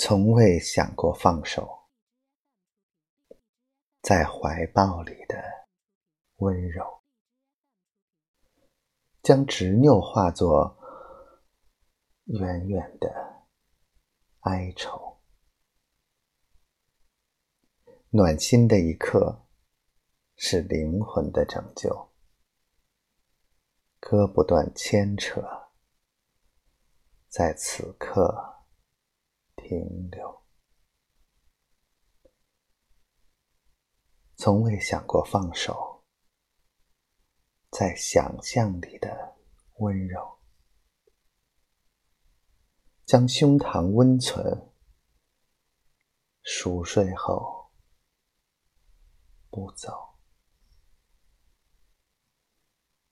从未想过放手，在怀抱里的温柔，将执拗化作远远的哀愁。暖心的一刻，是灵魂的拯救。割不断牵扯，在此刻停留。从未想过放手，在想象里的温柔，将胸膛温存，熟睡后不走。